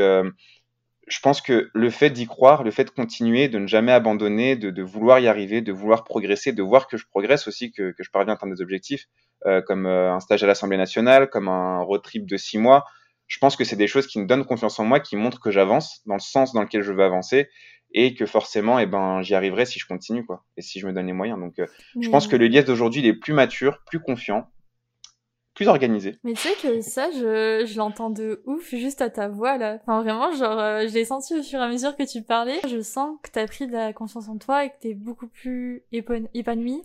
S2: je pense que le fait d'y croire, le fait de continuer, de ne jamais abandonner, de, de, vouloir y arriver, de vouloir progresser, de voir que je progresse aussi, que, que je parviens à atteindre des objectifs, euh, comme euh, un stage à l'Assemblée nationale, comme un road trip de six mois, je pense que c'est des choses qui me donnent confiance en moi, qui montrent que j'avance dans le sens dans lequel je veux avancer et que forcément, eh ben, j'y arriverai si je continue, quoi, et si je me donne les moyens. Donc, euh, je pense que le Lies d'aujourd'hui, il est plus mature, plus confiant, plus organisé.
S1: Mais tu sais que ça, je, je l'entends de ouf juste à ta voix là. Enfin vraiment, genre, euh, je l'ai senti au fur et à mesure que tu parlais. Je sens que t'as pris de la confiance en toi et que t'es beaucoup plus épanoui.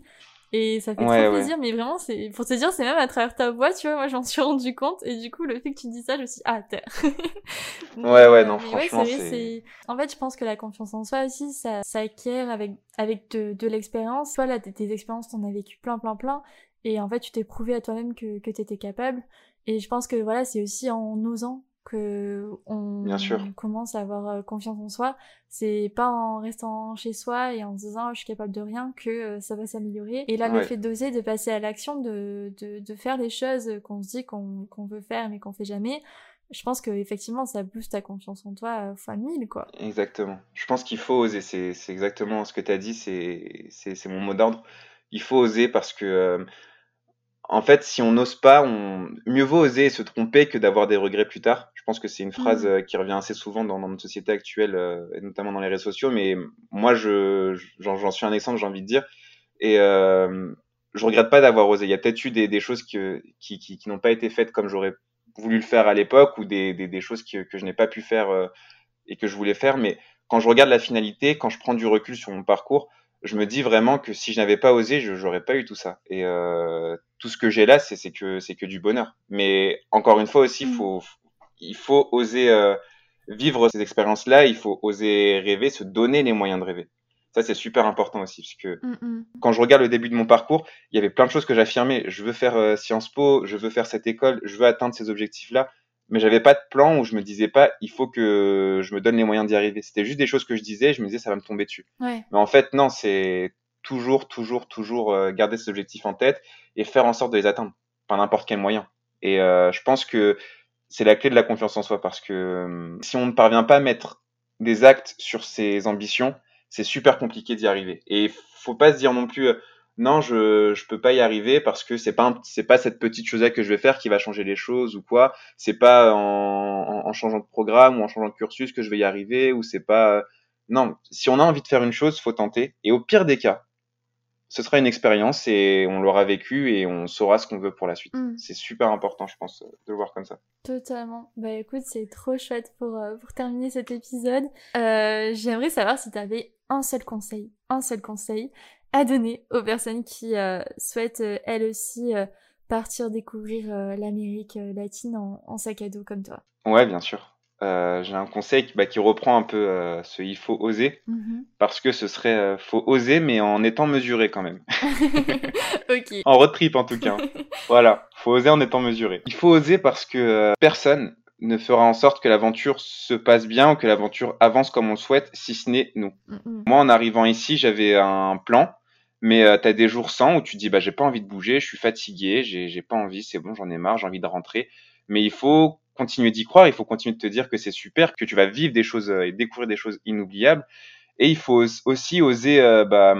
S1: Et ça fait trop plaisir, mais vraiment, c'est pour te dire, c'est même à travers ta voix, tu vois, moi j'en suis rendu compte, et du coup, le fait que tu dis ça, je me suis dit, ah, terre. *laughs*
S2: ouais, ouais, non, franchement, c'est...
S1: En fait, je pense que la confiance en soi aussi, ça s'acquiert avec, avec de, de l'expérience. Toi, là, tes expériences, t'en as vécu plein, plein, plein, et en fait, tu t'es prouvé à toi-même que, que t'étais capable. Et je pense que voilà, c'est aussi en osant que on commence à avoir euh, confiance en soi. C'est pas en restant chez soi et en se disant oh, je suis capable de rien que euh, ça va s'améliorer. Et là, le fait d'oser, de passer à l'action, de, de, de, faire les choses qu'on se dit qu'on qu'on veut faire mais qu'on fait jamais, je pense que effectivement ça booste ta confiance en toi fois mille quoi.
S2: Exactement. Je pense qu'il faut oser. C'est exactement ce que tu as dit. C'est mon mot d'ordre. Il faut oser parce que euh, en fait, si on n'ose pas, on... mieux vaut oser et se tromper que d'avoir des regrets plus tard. Je pense que c'est une phrase mmh. euh, qui revient assez souvent dans, notre société actuelle, euh, et notamment dans les réseaux sociaux. Mais moi, je, j'en, suis un exemple, j'ai envie de dire. Et euh, je regrette pas d'avoir osé. Il y a peut-être eu des, des choses que, qui, qui, qui n'ont pas été faites comme j'aurais voulu le faire à l'époque, ou des, des, des choses que, que je n'ai pas pu faire euh, et que je voulais faire. Mais quand je regarde la finalité, quand je prends du recul sur mon parcours, je me dis vraiment que si je n'avais pas osé, je n'aurais pas eu tout ça. Et euh, tout ce que j'ai là, c'est que c'est que du bonheur. Mais encore une fois aussi, mm. faut il faut oser euh, vivre ces expériences-là. Il faut oser rêver, se donner les moyens de rêver. Ça, c'est super important aussi, parce que mm, mm. quand je regarde le début de mon parcours, il y avait plein de choses que j'affirmais. Je veux faire euh, Sciences Po, je veux faire cette école, je veux atteindre ces objectifs-là mais j'avais pas de plan où je me disais pas il faut que je me donne les moyens d'y arriver. C'était juste des choses que je disais, je me disais ça va me tomber dessus.
S1: Mais
S2: en fait non, c'est toujours toujours toujours euh, garder ces objectifs en tête et faire en sorte de les atteindre par n'importe quel moyen. Et euh, je pense que c'est la clé de la confiance en soi parce que euh, si on ne parvient pas à mettre des actes sur ses ambitions, c'est super compliqué d'y arriver. Et faut pas se dire non plus non, je je peux pas y arriver parce que c'est pas c'est pas cette petite chose là que je vais faire qui va changer les choses ou quoi. C'est pas en, en, changeant de programme ou en changeant de cursus que je vais y arriver ou c'est pas non. Si on a envie de faire une chose, faut tenter. Et au pire des cas, ce sera une expérience et on l'aura vécu et on saura ce qu'on veut pour la suite. Mm. C'est super important, je pense, de le voir comme ça.
S1: Totalement. Bah écoute, c'est trop chouette pour, euh, pour terminer cet épisode. Euh, J'aimerais savoir si tu avais un seul conseil, un seul conseil à donner aux personnes qui euh, souhaitent euh, elles aussi euh, partir découvrir l'Amérique latine en, sac à dos comme toi
S2: Ouais, bien sûr. J'ai un conseil qui, bah, qui, reprend un peu ce il faut oser, mm-hmm. parce que ce serait faut oser, mais en étant mesuré quand même. *laughs* *laughs*
S1: ok.
S2: En road trip en tout cas. *laughs* voilà, faut oser en étant mesuré. Il faut oser parce que personne ne fera en sorte que l'aventure se passe bien ou que l'aventure avance comme on le souhaite, si ce n'est nous. Moi, en arrivant ici, j'avais un plan mais euh, tu as des jours sans où tu dis bah j'ai pas envie de bouger, je suis fatigué, j'ai pas envie, c'est bon, j'en ai marre, j'ai envie de rentrer. Mais il faut continuer d'y croire, il faut continuer de te dire que c'est super, que tu vas vivre des choses euh, et découvrir des choses inoubliables. Et il faut aussi oser euh, bah,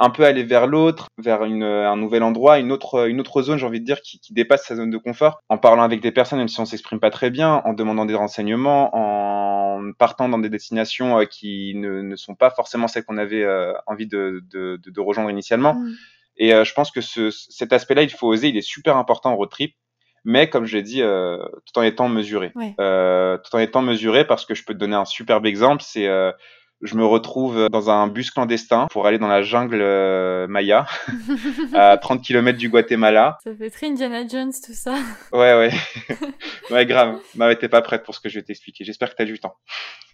S2: un peu aller vers l'autre, vers une, un nouvel endroit, une autre, une autre zone, j'ai envie de dire, qui, qui, dépasse sa zone de confort, en parlant avec des personnes, même si on s'exprime pas très bien, en demandant des renseignements, en partant dans des destinations euh, qui ne, ne sont pas forcément celles qu'on avait euh, envie de, de, de, rejoindre initialement. Mm. Et euh, je pense que ce, cet aspect-là, il faut oser, il est super important en road trip mais comme je l'ai dit, euh, tout en étant mesuré. Euh, tout en étant mesuré, parce que je peux te donner un superbe exemple, c'est euh, je me retrouve dans un bus clandestin pour aller dans la jungle euh, Maya, *laughs* à 30 km du Guatemala.
S1: Ça fait très Indiana Jones tout ça.
S2: Ouais, ouais. *laughs* ouais, grave. Bah, t'es pas prête pour ce que je vais t'expliquer. J'espère que t'as du temps.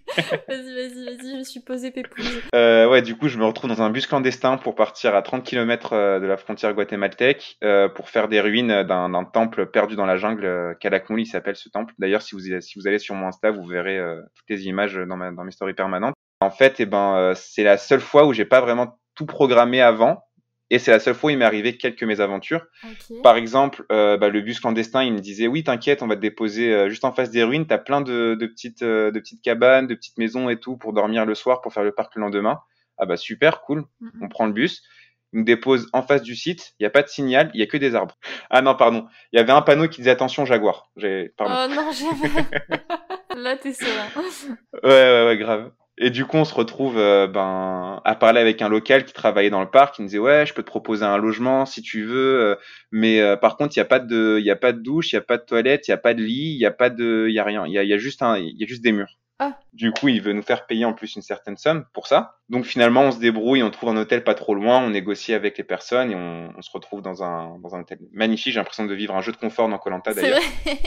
S2: *laughs*
S1: vas-y, vas-y, vas-y, je me suis posé pépouze.
S2: Euh, ouais, du coup, je me retrouve dans un bus clandestin pour partir à 30 km euh, de la frontière guatémaltèque euh, pour faire des ruines d'un temple perdu dans la jungle. Euh, il s'appelle ce temple. D'ailleurs, si vous, si vous allez sur mon Insta, vous verrez toutes les images dans, ma, dans mes stories permanentes. En fait, eh ben, euh, c'est la seule fois où j'ai pas vraiment tout programmé avant. Et c'est la seule fois où il m'est arrivé quelques mésaventures. Par exemple, euh, bah, le bus clandestin, il me disait oui, t'inquiète, on va te déposer euh, juste en face des ruines. T'as plein de, de petites, de petites cabanes, de petites maisons et tout pour dormir le soir, pour faire le parc le lendemain. Ah bah super, cool. On prend le bus. Il nous dépose en face du site. Il n'y a pas de signal, il y a que des arbres. Ah non, pardon. Il y avait un panneau qui disait attention Jaguar.
S1: J'ai, pardon. Oh non, jamais. *laughs* Là, t'es serein.
S2: ouais, ouais, ouais, grave. Et du coup, on se retrouve euh, ben, à parler avec un local qui travaillait dans le parc, qui nous disait ouais, je peux te proposer un logement si tu veux, euh, mais euh, par contre, il y a pas de, il y a pas de douche, il y a pas de toilette, il y a pas de lit, il y a pas de, il y a rien, il y a juste un, il y a juste des murs.
S1: Ah.
S2: Du coup, il veut nous faire payer en plus une certaine somme pour ça. Donc finalement, on se débrouille, on trouve un hôtel pas trop loin, on négocie avec les personnes et on, on se retrouve dans un, dans un hôtel magnifique. J'ai l'impression de vivre un jeu de confort dans Colanta d'ailleurs,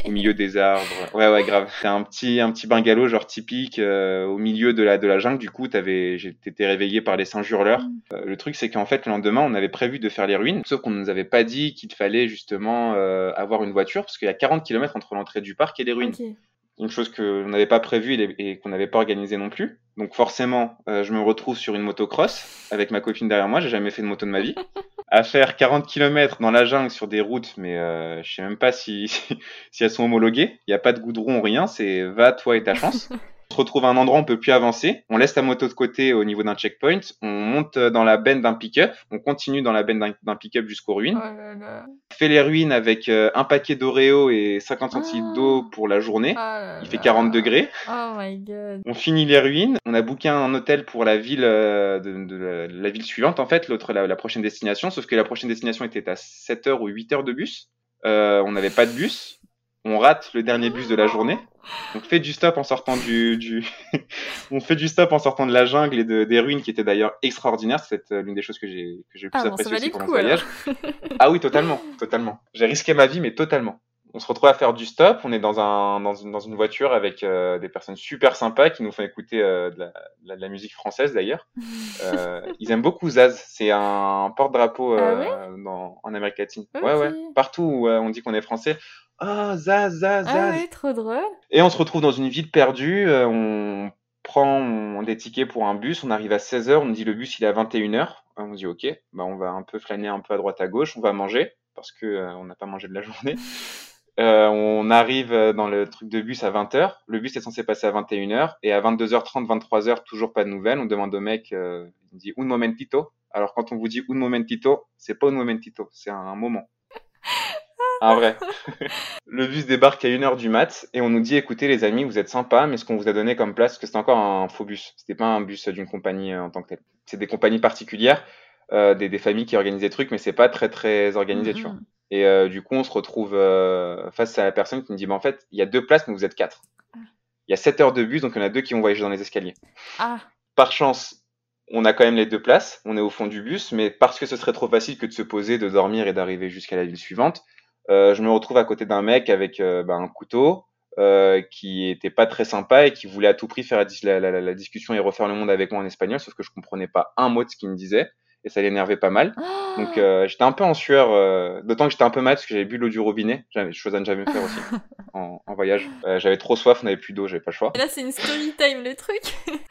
S2: au milieu des arbres. Ouais, ouais, grave. C'est un petit, un petit bungalow genre typique euh, au milieu de la, de la jungle. Du coup, t'avais, j'étais réveillé par les singes hurleurs. Mm. Euh, le truc, c'est qu'en fait, le lendemain, on avait prévu de faire les ruines, sauf qu'on nous avait pas dit qu'il fallait justement euh, avoir une voiture parce qu'il y a 40 km entre l'entrée du parc et les ruines une chose que n'avait pas prévue et, qu'on n'avait pas organisé non plus. Donc forcément, euh, je me retrouve sur une motocross avec ma copine derrière moi. J'ai jamais fait de moto de ma vie. *laughs* À faire 40 km dans la jungle sur des routes, mais euh, je sais même pas si, *laughs* si, elles sont homologuées. Il n'y a pas de goudron, rien. C'est va toi et ta chance. *laughs* On se retrouve à un endroit où on peut plus avancer. On laisse la moto de côté au niveau d'un checkpoint. On monte dans la benne d'un pick-up. On continue dans la benne d'un pick-up jusqu'aux ruines.
S1: Oh
S2: on fait les ruines avec euh, un paquet d'Oreo et 50 centilitres d'eau pour la journée.
S1: Oh
S2: Il fait 40 degrés.
S1: Oh my god.
S2: On finit les ruines. On a booké un hôtel pour la ville euh, de, la, ville suivante en fait, l'autre la, prochaine destination. Sauf que la prochaine destination était à 7 heures ou 8 heures de bus. Euh, on n'avait pas de bus. On rate le dernier bus de la journée. On fait du stop en sortant du, du... *laughs* on fait du stop en sortant de la jungle et de, des ruines qui étaient d'ailleurs extraordinaires. C'est l'une des choses que j'ai que j'ai le plus
S1: Ah, bon,
S2: apprécié
S1: le
S2: pendant ce voyage. Ah oui, totalement, totalement. J'ai risqué ma vie, mais totalement. On se retrouve à faire du stop. On est dans un dans une, dans une voiture avec euh, des personnes super sympas qui nous font écouter euh, de, la, de la- de la musique française d'ailleurs. *laughs* Euh, ils aiment beaucoup Zaz. C'est un porte-drapeau
S1: Ah
S2: euh, en Amérique latine. Ouais, ouais. Partout où euh, on dit qu'on est français. Ah, Zaz, Zaz, Zaz.
S1: Ah ouais, trop drôle.
S2: Et on se retrouve dans une ville perdue. euh, on prend des tickets pour un bus. On arrive à 16h. On nous dit le bus il est à 21h. On dit ok, bah, on va un peu flâner un peu à droite à gauche. On va manger parce que euh, on n'a pas mangé de la journée. *laughs* Euh, on arrive euh, dans le truc de bus à 20h. Le bus est censé passer à 21h. Et à 22h30, 23h, toujours pas de nouvelles. On demande au mec, euh, il dit un momentito. Alors quand on vous dit un momentito, c'est pas un momentito, c'est un moment. Un vrai. *laughs* le bus débarque à 1h du mat et on nous dit écoutez les amis, vous êtes sympas, mais ce qu'on vous a donné comme place, parce que c'était encore un faux bus, c'était pas un bus d'une compagnie euh, en tant que telle. C'est des compagnies particulières, euh, des, des familles qui organisent des trucs, mais c'est pas très très organisé, tu vois.
S1: Mhm.
S2: Et euh, du coup, on se retrouve euh, face à la personne qui nous dit bah, en fait, il y a deux places, mais vous êtes quatre. Il y a 7 heures de bus, donc il y en a deux qui vont voyager dans les escaliers.
S1: Ah,
S2: Par chance, on a quand même les deux places, on est au fond du bus, mais parce que ce serait trop facile que de se poser, de dormir et d'arriver jusqu'à la ville suivante, euh, je me retrouve à côté d'un mec avec euh, bah, un couteau euh, qui était pas très sympa et qui voulait à tout prix faire la, la- la- discussion et refaire le monde avec moi en espagnol, sauf que je comprenais pas un mot de ce qu'il me disait et ça l'énervait pas mal. Donc
S1: Ah.
S2: euh, j'étais un peu en sueur, euh, d'autant que j'étais un peu mal parce que j'avais bu l'eau du robinet, j'avais chose à ne jamais faire aussi *laughs* en, en voyage. Euh, j'avais trop soif, on n'avait plus d'eau, j'avais pas le choix.
S1: Et là, c'est une story time, le truc.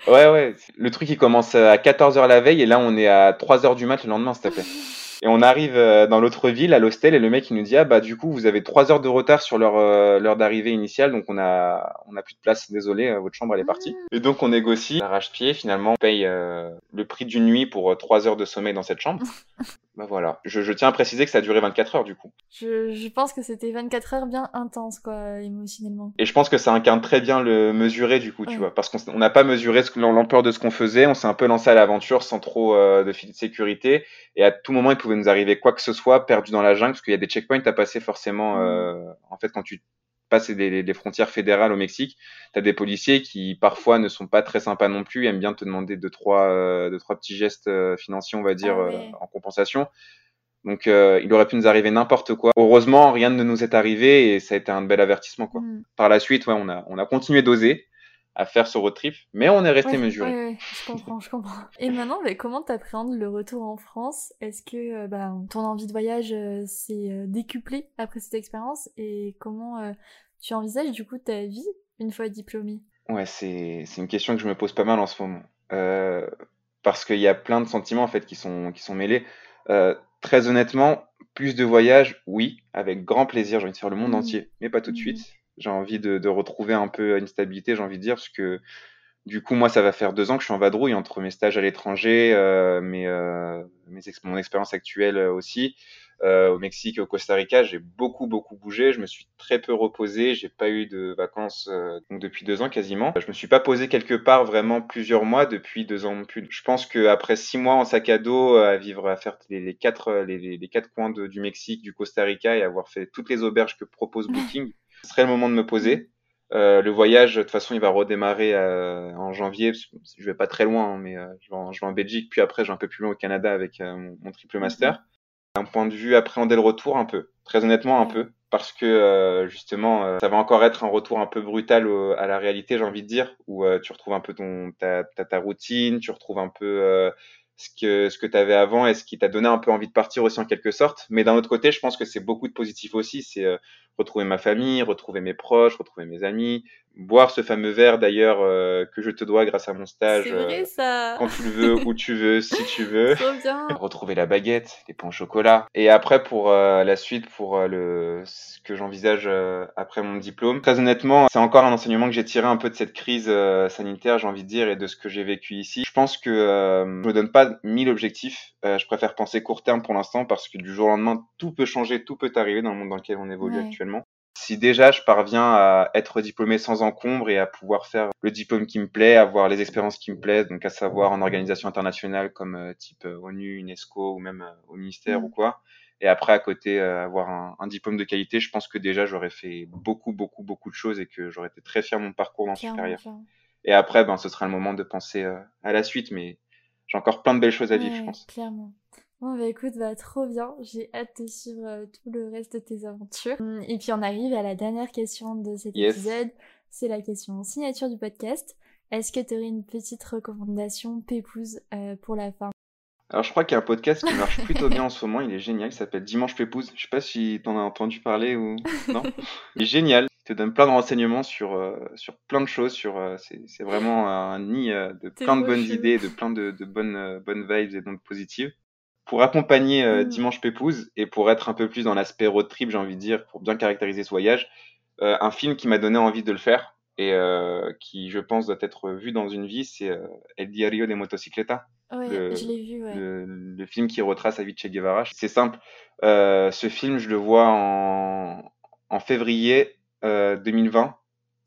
S2: Ouais, ouais. Le truc, il commence à 14h la veille et là, on est à 3h du mat le lendemain, s'il te plaît. *laughs* Et on arrive euh, dans l'autre ville, à l'hostel, et le mec, il nous dit, ah, bah, du coup, vous avez 3 heures de retard sur leur, euh, l'heure d'arrivée initiale, donc on a, on a plus de place, désolé, euh, votre chambre, elle est partie. Et donc, on négocie, arrache-pied, finalement, on paye euh, le prix d'une nuit pour 3 heures de sommeil dans cette chambre. *laughs* bah voilà. Je, je tiens à préciser que ça a duré 24 heures, du coup.
S1: Je, je pense que c'était 24 heures bien intenses, quoi, émotionnellement.
S2: Et je pense que ça incarne très bien le mesurer du coup, tu vois, parce qu'on n'a pas mesuré l'ampleur de ce qu'on faisait, on s'est un peu lancé à l'aventure sans trop euh, de filet de sécurité, et à tout moment il pouvait nous arriver quoi que ce soit, perdu dans la jungle, parce qu'il y a des checkpoints à passer forcément. euh, en fait, quand tu passes des, des frontières fédérales au Mexique, tu as des policiers qui parfois ne sont pas très sympas non plus, aiment bien te demander deux trois, euh, deux, trois petits gestes euh, financiers, on va dire,
S1: Ah ouais.
S2: euh, en compensation. Donc euh, il aurait pu nous arriver n'importe quoi. Heureusement, rien ne nous est arrivé et ça a été un bel avertissement quoi
S1: Mm.
S2: par la suite, ouais, on a, on a continué d'oser à faire ce road trip, mais on est resté
S1: Ouais,
S2: mesuré.
S1: ouais, ouais, je comprends, je comprends. Et maintenant, bah, comment t'appréhendes le retour en France? Est-ce que euh, bah, ton envie de voyage euh, s'est euh, décuplée après cette expérience? Et comment euh, tu envisages du coup ta vie une fois diplômé
S2: Ouais, c'est, c'est une question que je me pose pas mal en ce moment. Euh, parce qu'il y a plein de sentiments en fait qui sont, qui sont mêlés. Très honnêtement, plus de voyages, oui, avec grand plaisir. J'ai envie de faire le monde
S1: Mhm.
S2: entier, mais pas tout de
S1: Mhm.
S2: suite. J'ai envie de, de retrouver un peu une stabilité, j'ai envie de dire, parce que du coup, moi, ça va faire deux ans que je suis en vadrouille entre mes stages à l'étranger, euh, mes, euh, mes ex- mon expérience actuelle euh, aussi. Euh, au Mexique au Costa Rica, j'ai beaucoup, beaucoup bougé. Je me suis très peu reposé. J'ai pas eu de vacances euh, donc depuis deux ans quasiment. Je me suis pas posé quelque part vraiment plusieurs mois depuis deux ans non plus. Je pense que après six mois en sac à dos à vivre, à faire les, les quatre, euh, les- les quatre coins de- du Mexique, du Costa Rica et avoir fait toutes les auberges que propose Booking, ce serait le moment de me poser. Euh, le voyage, de toute façon, il va redémarrer euh, en janvier. Je vais pas très loin, hein, mais euh, je, vais en, je vais en Belgique, puis après, je vais un peu plus loin au Canada avec euh, mon, mon triple master. D'un point de vue appréhender le retour, un peu. Très honnêtement, un peu. Parce que euh, justement, euh, ça va encore être un retour un peu brutal au- à la réalité, j'ai envie de dire, où tu retrouves un peu ton, ta, ta, ta routine, tu retrouves un peu ce que, ce que tu avais avant et ce qui t'a donné un peu envie de partir aussi en quelque sorte. Mais d'un autre côté, je pense que c'est beaucoup de positif aussi. C'est euh, retrouver ma famille, retrouver mes proches, retrouver mes amis, boire ce fameux verre d'ailleurs euh, que je te dois grâce à mon stage.
S1: C'est vrai
S2: euh,
S1: ça
S2: quand tu le veux, où tu veux, si tu veux. *laughs*
S1: Trop bien
S2: Retrouver la baguette, les pains au chocolat. Et après, pour euh, la suite, pour euh, le ce que j'envisage euh, après mon diplôme, très honnêtement, c'est encore un enseignement que j'ai tiré un peu de cette crise euh, sanitaire, j'ai envie de dire, et de ce que j'ai vécu ici. Je pense que euh, je me donne pas mille objectifs. Euh, je préfère penser court terme pour l'instant parce que du jour au lendemain, tout peut changer, tout peut arriver dans le monde dans lequel on évolue
S1: Ouais.
S2: actuellement. Si déjà je parviens à être diplômé sans encombre et à pouvoir faire le diplôme qui me plaît, avoir les expériences qui me plaisent, donc à savoir en organisation internationale comme euh, type euh, ONU, UNESCO ou même euh, au ministère
S1: Mm.
S2: ou quoi, Et après, à côté, avoir un, diplôme de qualité, je pense que déjà, j'aurais fait beaucoup, beaucoup, beaucoup de choses et que j'aurais été très fier de mon parcours dans ce supérieur. Et après, ben, ce sera le moment de penser à la suite, mais j'ai encore plein de belles choses à vivre, je pense.
S1: Clairement. Bon, bah écoute, bah trop bien. J'ai hâte de suivre euh, tout le reste de tes aventures. Hum, et puis on arrive à la dernière question de cet épisode. C'est la question signature du podcast. Est-ce que tu aurais une petite recommandation pépouse euh, pour la fin?
S2: Alors je crois qu'il y a un podcast qui marche plutôt bien en ce moment. Il est génial. Il s'appelle Dimanche Pépouse. Je sais pas si t'en as entendu parler ou *laughs* non. Il est génial. Il te donne plein de renseignements sur, euh, sur plein de choses. Sur, c'est vraiment un nid de plein de bonnes idées, de plein de, de bonnes, bonnes vibes et donc positives pour accompagner euh, mmh. Dimanche Pépouze et pour être un peu plus dans l'aspect road trip, j'ai envie de dire, pour bien caractériser ce voyage, euh, un film qui m'a donné envie de le faire et euh, qui, je pense, doit être vu dans une vie, c'est El Diario de Motocicleta.
S1: Ouais, le, je l'ai vu, ouais.
S2: le, film qui retrace la vie de Che Guevara. C'est simple. ce film, je le vois en, en février 2020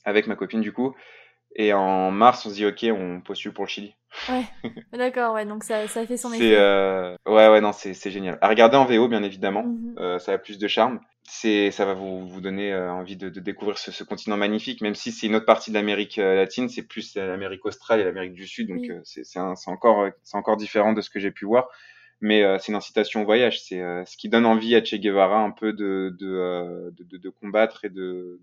S2: avec ma copine du coup. Et en mars, on se dit ok, on postule pour le Chili.
S1: Ouais, *laughs* d'accord, ouais, donc ça, ça fait son effet.
S2: Euh... Ouais, ouais, non, c'est génial. À regarder en VO, bien évidemment, mhm. euh, ça a plus de charme. C'est, ça va vous, vous donner euh, envie de, de, découvrir ce, ce, continent magnifique, même si c'est une autre partie de l'Amérique euh, latine, c'est plus l'Amérique australe et l'Amérique du Sud, donc euh, c'est encore, c'est encore différent de ce que j'ai pu voir mais euh, c'est une incitation au voyage. C'est euh, ce qui donne envie à Che Guevara un peu de, de, euh, de, de combattre et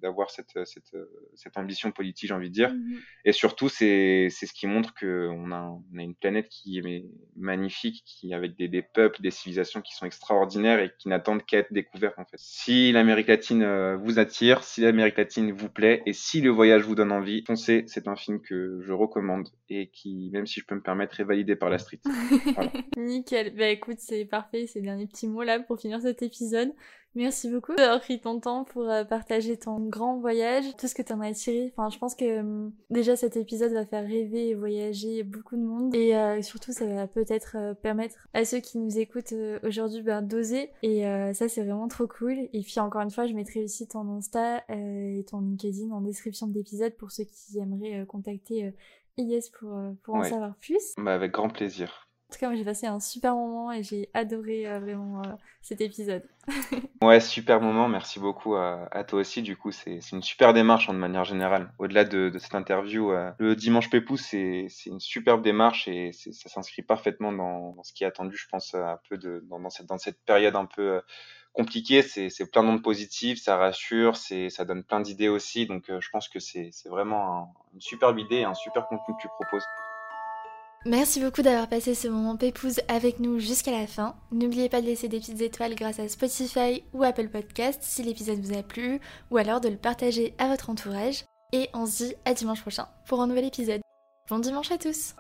S2: d'avoir cette, cette, cette, ambition politique, j'ai envie de dire. Mhm. Et surtout, c'est ce qui montre qu'on a, on a une planète qui est magnifique, qui avec des, des peuples, des civilisations qui sont extraordinaires et qui n'attendent qu'à être découvertes en fait. Si l'Amérique latine vous attire, si l'Amérique latine vous plaît et si le voyage vous donne envie, foncez. C'est un film que je recommande et qui, même si je peux me permettre, est validé par la street. *laughs*
S1: Voilà. Nickel. Ben, écoute, c'est parfait, c'est le dernier petit mot là pour finir cet épisode. Merci beaucoup d'avoir pris ton temps pour euh, partager ton grand voyage, tout ce que tu en as tiré. Enfin, je pense que hum, déjà cet épisode va faire rêver et voyager beaucoup de monde. Et euh, surtout, ça va peut-être euh, permettre à ceux qui nous écoutent aujourd'hui ben, d'oser. Et ça, c'est vraiment trop cool. Et puis encore une fois, je mettrai aussi ton Insta et ton LinkedIn en description de l'épisode pour ceux qui aimeraient contacter IS pour, pour en savoir plus.
S2: Bah, avec grand plaisir.
S1: En tout cas, j'ai passé un super moment et j'ai adoré euh, vraiment euh, cet épisode. *laughs*
S2: ouais, super moment. Merci beaucoup à, toi aussi. Du coup, c'est une super démarche hein, de manière générale. Au-delà de, cette interview, euh, le Dimanche Pépou, c'est une superbe démarche et ça s'inscrit parfaitement dans, ce qui est attendu, je pense, un peu dans, cette, période un peu compliquée. C'est plein de monde positif, ça rassure, ça donne plein d'idées aussi. Donc, je pense que c'est vraiment une superbe idée et un super contenu que tu proposes.
S1: Merci beaucoup d'avoir passé ce moment pépouze avec nous jusqu'à la fin. N'oubliez pas de laisser des petites étoiles grâce à Spotify ou Apple Podcast si l'épisode vous a plu, ou alors de le partager à votre entourage. Et on se dit à dimanche prochain pour un nouvel épisode. Bon dimanche à tous